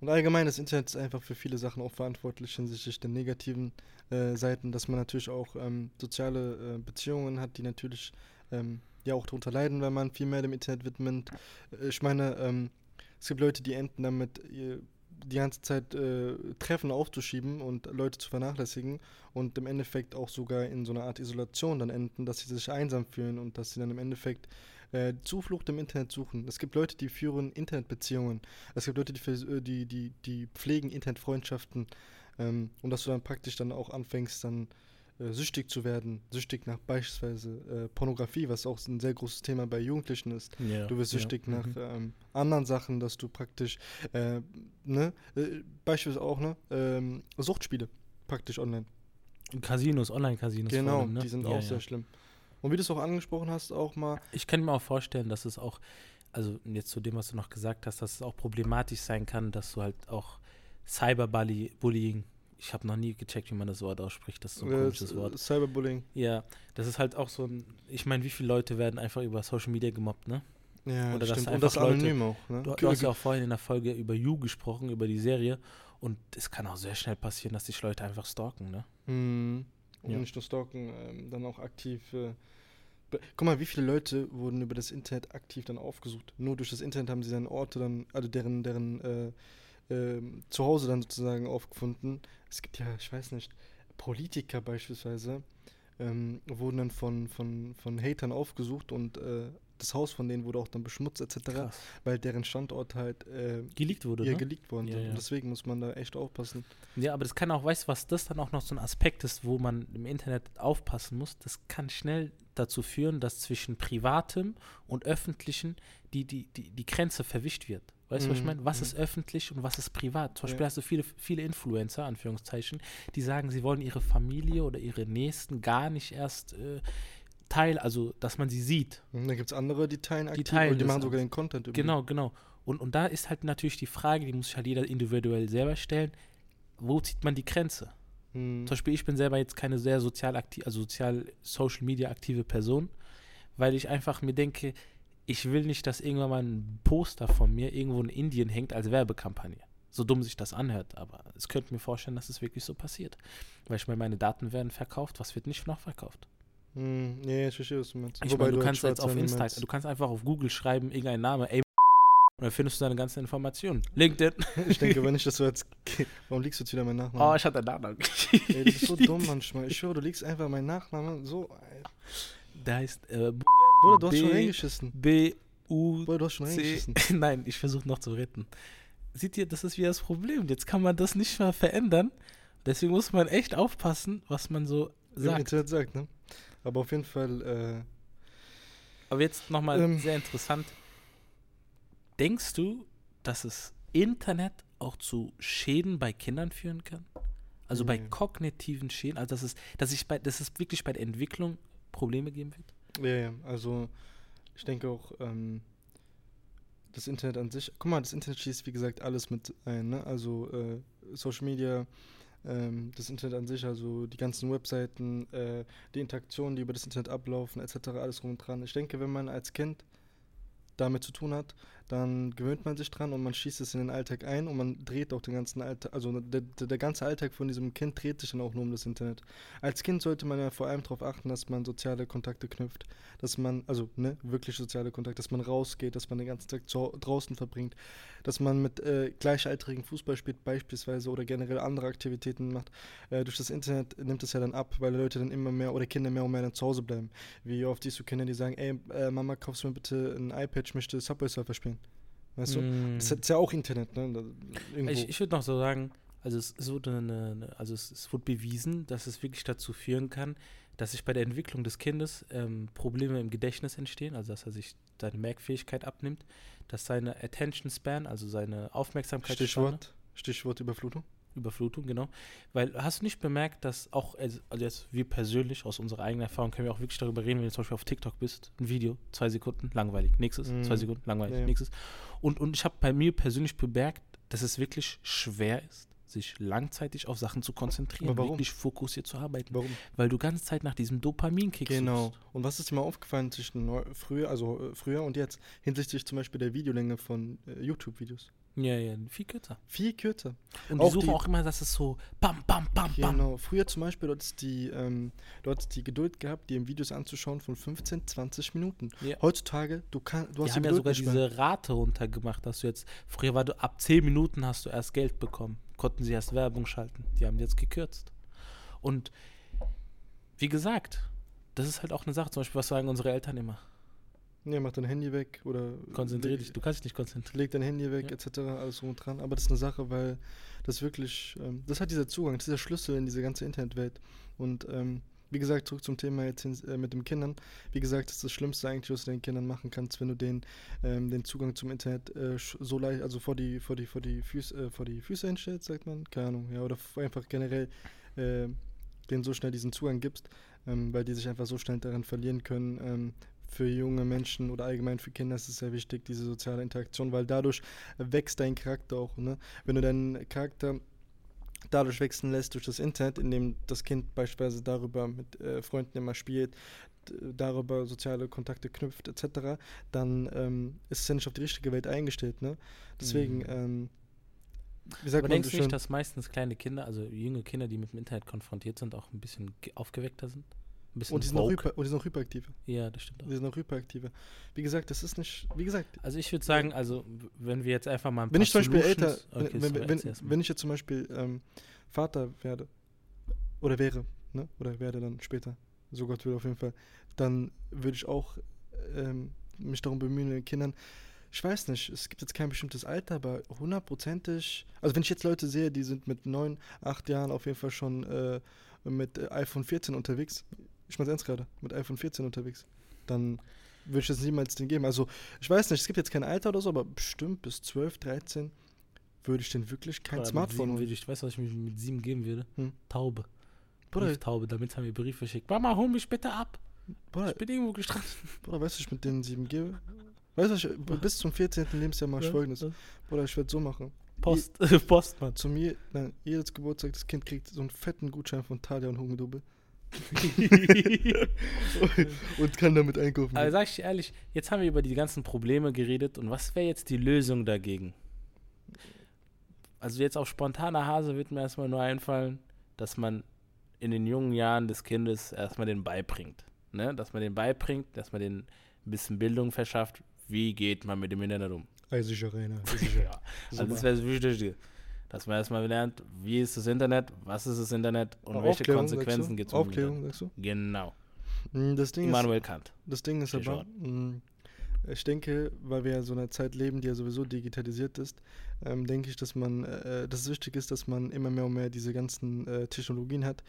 Und allgemein, das Internet ist einfach für viele Sachen auch verantwortlich hinsichtlich der negativen äh, Seiten, dass man natürlich auch ähm, soziale äh, Beziehungen hat, die natürlich ähm, ja auch darunter leiden, wenn man viel mehr dem Internet widmet. Äh, ich meine, ähm, es gibt Leute, die enden damit, ihr, die ganze Zeit äh, Treffen aufzuschieben und Leute zu vernachlässigen und im Endeffekt auch sogar in so einer Art Isolation dann enden, dass sie sich einsam fühlen und dass sie dann im Endeffekt äh, Zuflucht im Internet suchen. Es gibt Leute, die führen Internetbeziehungen. Es gibt Leute, die, äh, die, die, die pflegen Internetfreundschaften. Ähm, und dass du dann praktisch dann auch anfängst, dann äh, süchtig zu werden. Süchtig nach beispielsweise äh, Pornografie, was auch ein sehr großes Thema bei Jugendlichen ist. Ja, Du wirst süchtig nach Mhm. ähm, anderen Sachen, dass du praktisch, äh, ne, äh, beispielsweise auch, ne, ähm, Suchtspiele praktisch online. Casinos, Online-Casinos. Genau, allem, ne? die sind Ja, auch ja. sehr schlimm. Und wie du es auch angesprochen hast, auch mal, Ich kann mir auch vorstellen, dass es auch, also jetzt zu dem, was du noch gesagt hast, dass es auch problematisch sein kann, dass du halt auch Cyberbullying, ich habe noch nie gecheckt, wie man das Wort ausspricht, das ist so ein äh, komisches Wort. Cyberbullying. Ja, das ist halt auch so ein, ich meine, wie viele Leute werden einfach über Social Media gemobbt, ne? Ja, Oder das stimmt. Und einfach das Leute- anonym auch, ne? Du, du hast ja auch vorhin in der Folge über You gesprochen, über die Serie. Und es kann auch sehr schnell passieren, dass sich Leute einfach stalken, ne? Mhm. Und Ja. nicht nur stalken, ähm, dann auch aktiv. Äh, Guck mal, wie viele Leute wurden über das Internet aktiv dann aufgesucht? Nur durch das Internet haben sie dann Orte dann, also deren, deren äh, ähm, Zuhause dann sozusagen aufgefunden. Es gibt ja, ich weiß nicht, Politiker beispielsweise ähm, wurden dann von, von, von Hatern aufgesucht und äh, das Haus von denen wurde auch dann beschmutzt etc., Krass. weil deren Standort halt äh, Geleakt wurde, ihr ne? geleakt worden Ja, sind. ja. Und deswegen muss man da echt aufpassen. Ja, aber das kann auch, weißt du, was das dann auch noch so ein Aspekt ist, wo man im Internet aufpassen muss? Das kann schnell dazu führen, dass zwischen privatem und öffentlichen die, die, die, die Grenze verwischt wird. Weißt du, was ich Mhm, meine? Was mhm. ist öffentlich und was ist privat? Zum Ja. Beispiel hast du viele, viele Influencer, Anführungszeichen, die sagen, sie wollen ihre Familie oder ihre Nächsten gar nicht erst äh, teil, also dass man sie sieht. Und dann gibt es andere, die teilen aktiv teilen und die machen sogar den Content über Genau, genau. Und, und da ist halt natürlich die Frage, die muss sich halt jeder individuell selber stellen, wo zieht man die Grenze? Hm. Zum Beispiel, ich bin selber jetzt keine sehr sozial aktiv, also sozial Social Media aktive Person, weil ich einfach mir denke, ich will nicht, dass irgendwann mal ein Poster von mir irgendwo in Indien hängt als Werbekampagne. So dumm sich das anhört, aber es könnte mir vorstellen, dass es wirklich so passiert. Weil ich meine, meine Daten werden verkauft, was wird nicht noch verkauft? Hm, nee, ich verstehe, was du meinst. Ich Wobei meine, du kannst jetzt auf niemals- du kannst einfach auf Google schreiben, irgendein Name, ey, und dann findest du deine ganzen Informationen. LinkedIn. Ich denke, wenn ich das so jetzt. Warum liegst du jetzt wieder meinen Oh, Nachnamen? ich hatte einen Nachnamen. Ey, du bist so dumm manchmal. Ich schwöre, du liegst einfach meinen Nachnamen so. Der heißt äh, Bruder, du hast schon B- reingeschissen. B U Bruder, du hast schon reingeschissen. Nein, ich versuche noch zu retten. Seht ihr, das ist wieder das Problem. Jetzt kann man das nicht mehr verändern. Deswegen muss man echt aufpassen, was man so Im sagt. Internet sagt, ne? Aber auf jeden Fall, äh, Aber jetzt nochmal Ähm. sehr interessant. Denkst du, dass das Internet auch zu Schäden bei Kindern führen kann? Also bei Nee. kognitiven Schäden, also dass es, dass ich bei, dass es wirklich bei der Entwicklung Probleme geben wird? Ja, ja, also ich denke auch, ähm, das Internet an sich, guck mal, das Internet schließt wie gesagt alles mit ein, ne? Also äh, Social Media, ähm, das Internet an sich, also die ganzen Webseiten, äh, die Interaktionen, die über das Internet ablaufen, etc., alles rum und dran. Ich denke, wenn man als Kind damit zu tun hat, dann gewöhnt man sich dran und man schießt es in den Alltag ein und man dreht auch den ganzen Alltag, also der, der, ganze Alltag von diesem Kind dreht sich dann auch nur um das Internet. Als Kind sollte man ja vor allem darauf achten, dass man soziale Kontakte knüpft, dass man, also ne, wirklich soziale Kontakte, dass man rausgeht, dass man den ganzen Tag zu, draußen verbringt, dass man mit äh, Gleichaltrigen Fußball spielt beispielsweise oder generell andere Aktivitäten macht. Äh, durch das Internet nimmt es ja dann ab, weil Leute dann immer mehr oder Kinder mehr und mehr dann zu Hause bleiben. Wie oft siehst du Kinder, die sagen, ey, äh, Mama, kaufst du mir bitte ein iPad, ich möchte Subway Surfer spielen. Weißt du? Mm. Das ist ja auch Internet, ne? Irgendwo. Ich, ich würde noch so sagen, also es, wurde eine, eine, also es, es wurde bewiesen, dass es wirklich dazu führen kann, dass sich bei der Entwicklung des Kindes ähm, Probleme im Gedächtnis entstehen, also dass er sich seine Merkfähigkeit abnimmt, dass seine Attention Span, also seine Aufmerksamkeit Stichwort, Stichwort Überflutung. Überflutung, genau. Weil hast du nicht bemerkt, dass auch, also also jetzt wir persönlich aus unserer eigenen Erfahrung können wir auch wirklich darüber reden, wenn du zum Beispiel auf TikTok bist, ein Video, zwei Sekunden, langweilig, nächstes, Mhm. zwei Sekunden, langweilig, Ja. nächstes. Und, und ich habe bei mir persönlich bemerkt, dass es wirklich schwer ist, sich langzeitig auf Sachen zu konzentrieren, wirklich fokussiert zu arbeiten, Warum? weil du ganze Zeit nach diesem Dopaminkick Genau. suchst. Und was ist dir mal aufgefallen zwischen neu, früher, also äh, früher und jetzt, hinsichtlich zum Beispiel der Videolänge von äh, YouTube-Videos? Ja, ja, viel kürzer. Viel kürzer. Und Auch die suchen die- auch immer, dass es so bam, bam, bam, bam. Genau. Früher zum Beispiel, dort ist die, ähm, die Geduld gehabt, dir Videos anzuschauen von 15, 20 Minuten. Ja. Heutzutage, du, kann, du Die hast haben die ja Geduld sogar diese Rate runtergemacht, dass du jetzt, früher war du, ab 10 Minuten hast du erst Geld bekommen, konnten sie erst Werbung schalten. Die haben jetzt gekürzt. Und wie gesagt, das ist halt auch eine Sache, zum Beispiel, was sagen unsere Eltern immer. Nee, mach dein Handy weg oder Konzentrier leg, dich, du kannst dich nicht konzentrieren. leg dein Handy weg, Ja. etc., alles rum und dran. Aber das ist eine Sache, weil das wirklich, ähm, das hat dieser Zugang, das ist der Schlüssel in diese ganze Internetwelt. Und ähm, wie gesagt, zurück zum Thema jetzt hin, äh, mit den Kindern. Wie gesagt, das ist das Schlimmste eigentlich, was du den Kindern machen kannst, wenn du den, ähm, den Zugang zum Internet äh, so leicht, also vor die, vor die, vor die Füße, äh, vor die Füße hinstellst, sagt man, keine Ahnung, ja, oder einfach generell äh, denen so schnell diesen Zugang gibst, ähm, weil die sich einfach so schnell daran verlieren können. Ähm, für junge Menschen oder allgemein für Kinder ist es sehr wichtig, diese soziale Interaktion, weil dadurch wächst dein Charakter auch. Ne? Wenn du deinen Charakter dadurch wachsen lässt durch das Internet, indem das Kind beispielsweise darüber mit äh, Freunden immer spielt, darüber soziale Kontakte knüpft etc., dann ähm, ist es ja nicht auf die richtige Welt eingestellt. Ne? Deswegen, Mhm. ähm, wie sagt Aber man denkst du nicht, dass meistens kleine Kinder, also junge Kinder, die mit dem Internet konfrontiert sind, auch ein bisschen ge- aufgeweckter sind? Bisschen und die, sind auch woke? hyper, und die sind auch hyperaktive. Ja, das stimmt auch. Die sind auch hyperaktive. Wie gesagt, das ist nicht, wie gesagt, Also ich würde sagen, also wenn wir jetzt einfach mal ein wenn paar ich zum Beispiel älter, Okay, wenn, wenn, wenn, wenn ich jetzt zum Beispiel ähm, Vater werde, oder wäre, ne? oder werde dann später, so Gott will auf jeden Fall, dann würde ich auch ähm, mich darum bemühen, den Kindern, ich weiß nicht, es gibt jetzt kein bestimmtes Alter, aber hundertprozentig, also wenn ich jetzt Leute sehe, die sind mit neun, acht Jahren auf jeden Fall schon äh, mit iPhone 14 unterwegs, ich meine ernst gerade, mit iPhone 14 unterwegs, dann würde ich das niemals den geben. Also ich weiß nicht, es gibt jetzt kein Alter oder so, aber bestimmt bis 12, 13 würde ich denn wirklich kein mit Smartphone würde ich, weißt du, was ich mir mit sieben geben würde? Hm. Taube. Bruder, Brieftaube, damit haben wir Brief verschickt. Mama, hol mich bitte ab. Bruder, Ich bin irgendwo gestrandet. Bruder, weißt du, was ich mit den sieben gebe? Weißt du, ich, bis zum 14. Lebensjahr mache ich Ja, folgendes. ja. Bruder, ich werde so machen. Post, Postmann. Zu mir, nein, jedes Geburtstag, das Kind kriegt so einen fetten Gutschein von Thalia und Hugendubel. und kann damit einkaufen. Aber gehen. sag ich dir ehrlich, jetzt haben wir über die ganzen Probleme geredet und was wäre jetzt die Lösung dagegen? also jetzt auf spontaner Hase wird mir erstmal nur einfallen, dass man in den jungen Jahren des Kindes erstmal den beibringt. Ne? Dass man den beibringt, dass man den ein bisschen Bildung verschafft, wie geht man mit dem Internet um. Eisige Arena. ja. Also das wäre das Wichtigste. Dass man erstmal lernt, wie ist das Internet, was ist das Internet und welche Aufklärung, Konsequenzen sagst gibt es? Aufklärung, sagst du? Genau. Mm, Das Ding ist, Immanuel Kant. Das Ding ist aber, mh, ich denke, weil wir ja so einer Zeit leben, die ja sowieso digitalisiert ist, ähm, denke ich, dass man, äh, dass es wichtig ist, dass man immer mehr und mehr diese ganzen äh, Technologien hat,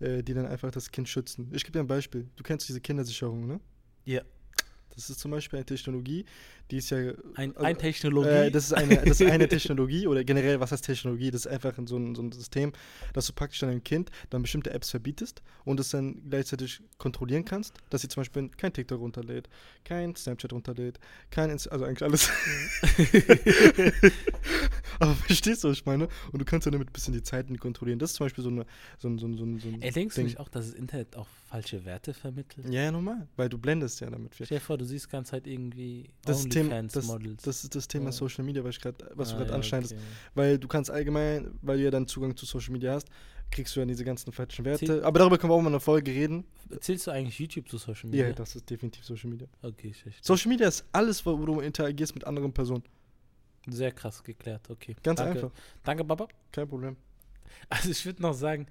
äh, die dann einfach das Kind schützen. Ich gebe dir ein Beispiel. Du kennst diese Kindersicherung, ne? Ja. Das ist zum Beispiel eine Technologie, die ist ja. Ein, also, ein Technologie. Äh, das, ist eine, das ist eine Technologie oder generell, was heißt Technologie? Das ist einfach so ein, so ein System, dass du praktisch deinem Kind dann bestimmte Apps verbietest und es dann gleichzeitig kontrollieren kannst, dass sie zum Beispiel kein TikTok runterlädt, kein Snapchat runterlädt, kein Insta also eigentlich alles. Aber verstehst du, was ich meine? Und du kannst ja damit ein bisschen die Zeiten kontrollieren. Das ist zum Beispiel so, eine, so ein, so ein, so ein, so ein Ey, denkst du Ding. nicht auch, dass das Internet auch falsche Werte vermittelt? Ja, ja, normal, weil du blendest ja damit viel. Stell dir vor, du siehst die ganze Zeit irgendwie Das, ist Thema, das, das ist das Thema Ja. Social Media, was, grad, was du Ah, gerade ja, anschneidest. okay. Weil du kannst allgemein, weil du ja dann Zugang zu Social Media hast, kriegst du ja diese ganzen falschen Werte. Ziel- Aber darüber können wir auch mal in einer Folge reden. Zählst du eigentlich YouTube zu Social Ja, Media? das ist definitiv Social Media. Okay, ich verstehe. Social Media ist alles, wo du interagierst mit anderen Personen. Sehr krass geklärt, okay. Ganz Danke. einfach. Danke, Baba. Kein Problem. Also ich würde noch sagen,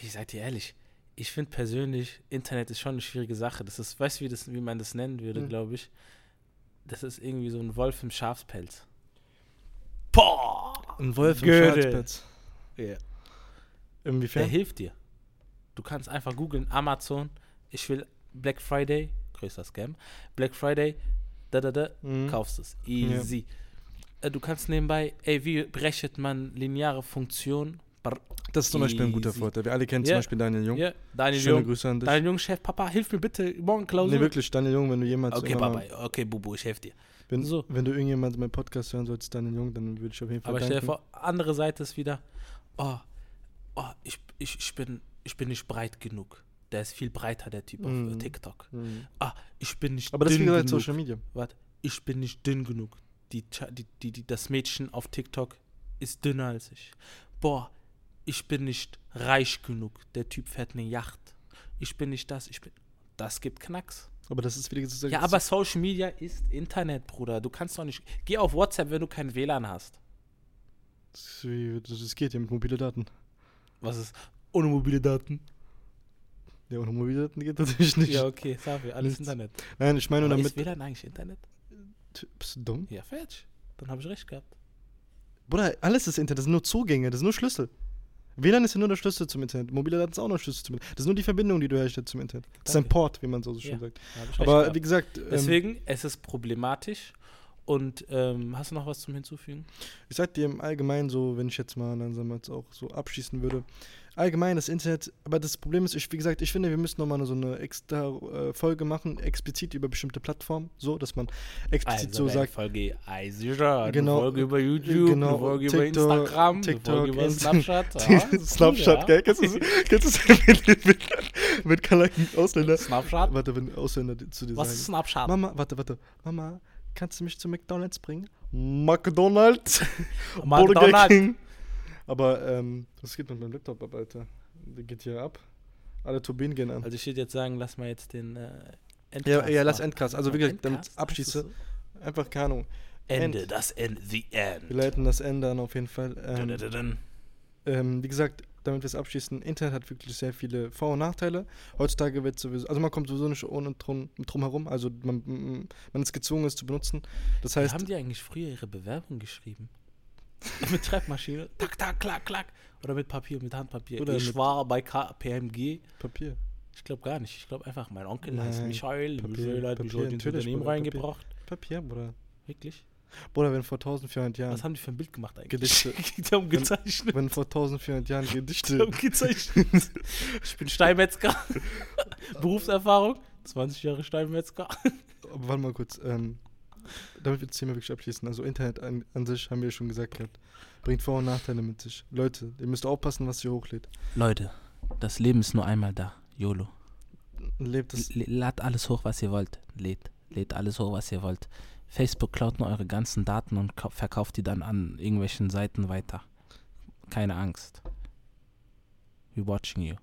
ich sag dir ehrlich, ich finde persönlich, Internet ist schon eine schwierige Sache. Das ist, weißt du, wie, das, wie man das nennen würde, Hm. glaube ich? Das ist irgendwie so ein Wolf im Schafspelz. Boah! Ein Wolf im. Schwarzplatz. Ja. Der Inwiefern? hilft dir. Du kannst einfach googeln, Amazon, ich will Black Friday, größter Scam, Black Friday, da da da, Mhm. kaufst es. Easy. Äh, Du kannst nebenbei, ey, wie berechnet man lineare Funktion? Das ist zum Beispiel ein guter. Vorteil. Wir alle kennen zum Ja. Beispiel Daniel Jung. Ja, Daniel Schöne Jung, Grüße an dich. Daniel Jung, Chef, Papa, hilf mir bitte, morgen Klausur. Nee, wirklich, Daniel Jung, wenn du jemals Okay, Papa, mal, okay, Bubu, ich helfe dir. wenn, So. wenn du irgendjemand meinen Podcast hören solltest, Daniel Jung, dann würde ich auf jeden Fall Aber stell dir danken. vor, andere Seite ist wieder, oh, oh ich, ich, ich, bin, ich bin nicht breit genug. Der ist viel breiter, der Typ auf äh, Mhm. TikTok. Mhm. Ah, ich bin nicht Aber das ist dünn genug. Social Media. Warte, ich bin nicht dünn genug. Die, die, die, das Mädchen auf TikTok ist dünner als ich. Boah, ich bin nicht reich genug. Der Typ fährt eine Yacht. Ich bin nicht das, ich bin. Das gibt Knacks. Aber das ist wie gesagt. Ja, aber Social Media ist Internet, Bruder. Du kannst doch nicht. Geh auf WhatsApp, wenn du kein WLAN hast. Das, geht ja mit mobile Daten. Was ist? Ohne mobile Daten. Ja, ohne mobile Daten geht natürlich nicht. Ja, okay, wir, alles Nichts. Internet. Nein, ich meine Aber damit. ist WLAN eigentlich Internet? Bist du dumm? Ja, fertig. Dann habe ich recht gehabt. Bruder, alles ist Internet, das sind nur Zugänge, das sind nur Schlüssel. WLAN ist ja nur der Schlüssel zum Internet. Mobile Daten ist auch noch der Schlüssel zum Internet. Das ist nur die Verbindung, die du herstellst zum Internet. Das ist ein. Port, wie man so schön Ja. sagt. Aber gehabt. wie gesagt, ähm, Deswegen, es ist problematisch. Und ähm, hast du noch was zum Hinzufügen? ich sag dir im Allgemeinen so, wenn ich jetzt mal langsam jetzt auch so abschließen würde, allgemein das Internet, aber das Problem ist, ich, wie gesagt, ich finde, wir müssen nochmal so eine extra äh, Folge machen, explizit über bestimmte Plattformen, so, dass man explizit so wäre sagt, Folge Eisiger, Genau. eine Folge über YouTube, Genau. eine Folge über TikTok, Instagram, TikTok, eine Folge über Snapchat. ja, Snapchat, ja. gell? Kennst du das mit, mit, mit Kalaken Ausländer? Snapchat? Warte, wenn Ausländer zu dir Was ist sagen. Snapchat? Mama, warte, warte. Mama, kannst du mich zu McDonalds bringen? McDonalds? Burger McDonald's. King. Aber, ähm, was geht mit meinem Laptop ab, Alter? Der geht hier ab. Alle Turbinen gehen an. Also ich würde jetzt sagen, lass mal jetzt den äh, Endcast Ja, ja, lass. Endcast. Also wirklich, damit Endcast? ich abschließe. Einfach, keine Ahnung. Ende, End. das Ende, the end. Wir leiten das Ende an auf jeden Fall. Ähm, Dun-dun-dun-dun. ähm, wie gesagt, damit wir es abschließen, Internet hat wirklich sehr viele Vor- und Nachteile. Heutzutage wird sowieso, also man kommt sowieso nicht ohne drum, drum herum, also man, man ist gezwungen, es zu benutzen. Das Wie heißt, haben die eigentlich früher ihre Bewerbung geschrieben? mit Schreibmaschine? Tak, tak, klack, klack. Oder mit Papier, mit Handpapier? Oder ich war bei K PMG. Papier. Ich glaube gar nicht. Ich glaube einfach, mein Onkel heißt Michael. Papier, Michael hat mich heute ins Unternehmen Bruder, Papier. reingebracht. Papier, Bruder. Wirklich? Bruder, wenn vor 1400 Jahren, Was haben die für ein Bild gemacht eigentlich? Gedichte. die haben gezeichnet. wenn vor 1400 Jahren Die Gedichte, haben gezeichnet. ich bin Steinmetzger. Berufserfahrung. 20 Jahre Steinmetzger. aber warte mal kurz, ähm, damit wir das Thema wirklich abschließen, also Internet an, an sich, haben wir ja schon gesagt gehabt, bringt Vor- und Nachteile mit sich. Leute, ihr müsst aufpassen, was ihr hochlädt. Leute, das Leben ist nur einmal da. YOLO. Lebt es, L- Lad alles hoch, was ihr wollt. Lädt. Lädt alles hoch, was ihr wollt. Facebook klaut nur eure ganzen Daten und kau- verkauft die dann an irgendwelchen Seiten weiter. Keine Angst. We watching you.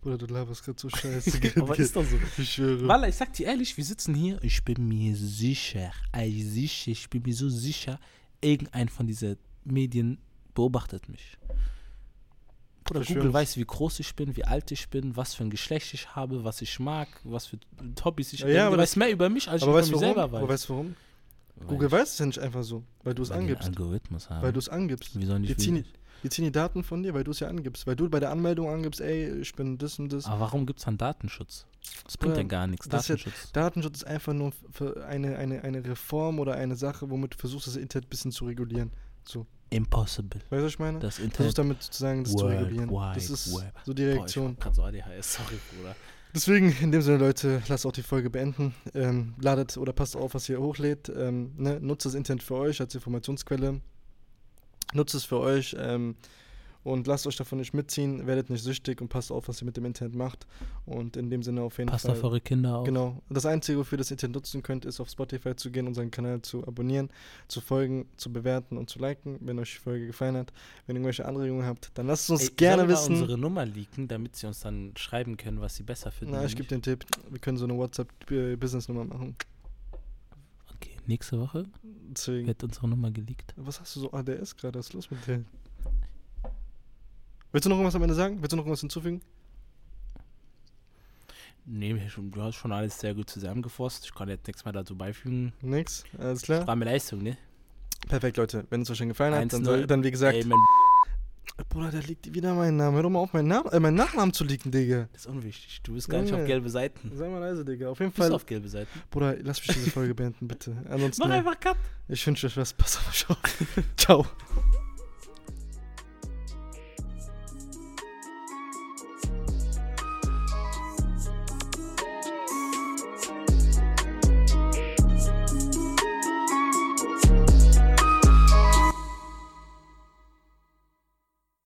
Bruder, du laberst gerade so scheiße. Aber ist doch so. Ich schwöre. Walla, ich sag dir ehrlich, wir sitzen hier, ich bin mir sicher, ich bin mir so sicher, irgendein von diesen Medien beobachtet mich. Bruder, Google weiß, wie groß ich bin, wie alt ich bin, was für ein Geschlecht ich habe, was ich mag, was für Hobbys ich Ja, habe. ja, aber weiß mehr über mich, als ich über mich warum? selber weiß. Aber weißt du warum? Weil Google weiß es ja nicht einfach so, weil du es weil angibst. Algorithmus haben. Weil du es angibst. Wie sollen die Die ziehen, die ziehen die Daten von dir, weil du es ja angibst. Weil du bei der Anmeldung angibst, ey, ich bin das und das. Aber warum gibt es dann Datenschutz? Das bringt ja Ähm, gar nichts. das ist ja- Datenschutz. Datenschutz ist einfach nur für eine, eine, eine Reform oder eine Sache, womit du versuchst, das Internet ein bisschen zu regulieren. Impossible. Weißt du, was ich meine? Das Versuchst Internet. damit zu sagen, das zu regulieren. Das ist Web. so die Boah, ich Reaktion. hab grad so ADHS, sorry, Bruder. Deswegen, in dem Sinne, Leute, lasst auch die Folge beenden. Ähm, ladet oder passt auf, was ihr hochlädt. Ähm, ne? Nutzt das Internet für euch als Informationsquelle. Nutzt es für euch ähm, und lasst euch davon nicht mitziehen. Werdet nicht süchtig und passt auf, was ihr mit dem Internet macht. Und in dem Sinne auf jeden Passt Fall. auf eure Kinder auf. Genau. Das Einzige, wofür das Internet nutzen könnt, ist auf Spotify zu gehen, unseren Kanal zu abonnieren, zu folgen, zu bewerten und zu liken, wenn euch die Folge gefallen hat. Wenn ihr irgendwelche Anregungen habt, dann lasst es uns Ey, gerne sollen wir wissen. unsere Nummer leaken, damit sie uns dann schreiben können, was sie besser finden. Na, ich gebe den Tipp, wir können so eine WhatsApp-Business-Nummer machen. Nächste Woche Deswegen. wird unsere Nummer geleakt. Was hast du so ADS gerade? Was ist los mit dir? Willst du noch irgendwas am Ende sagen? Willst du noch irgendwas hinzufügen? Nee, du hast schon alles sehr gut zusammengefasst. Ich kann jetzt nichts mehr dazu beifügen. Nix? Alles klar? War mir Leistung, ne? Perfekt, Leute. Wenn es euch schon gefallen hat, dann, 1-0. soll, dann wie gesagt. Ey, man, Bruder, da liegt wieder mein Name. Hör doch mal auf, meinen, Namen, äh, meinen Nachnamen zu liegen, Digga. das ist unwichtig. Du bist gar nicht Junge. auf gelbe Seiten. Sei mal leise, Digga. Auf jeden Du bist Fall. auf gelbe Seiten. Bruder, lass mich diese Folge beenden, bitte. Ansonsten, Mach einfach Cut. ich wünsche euch was. Pass auf euch auf. Ciao.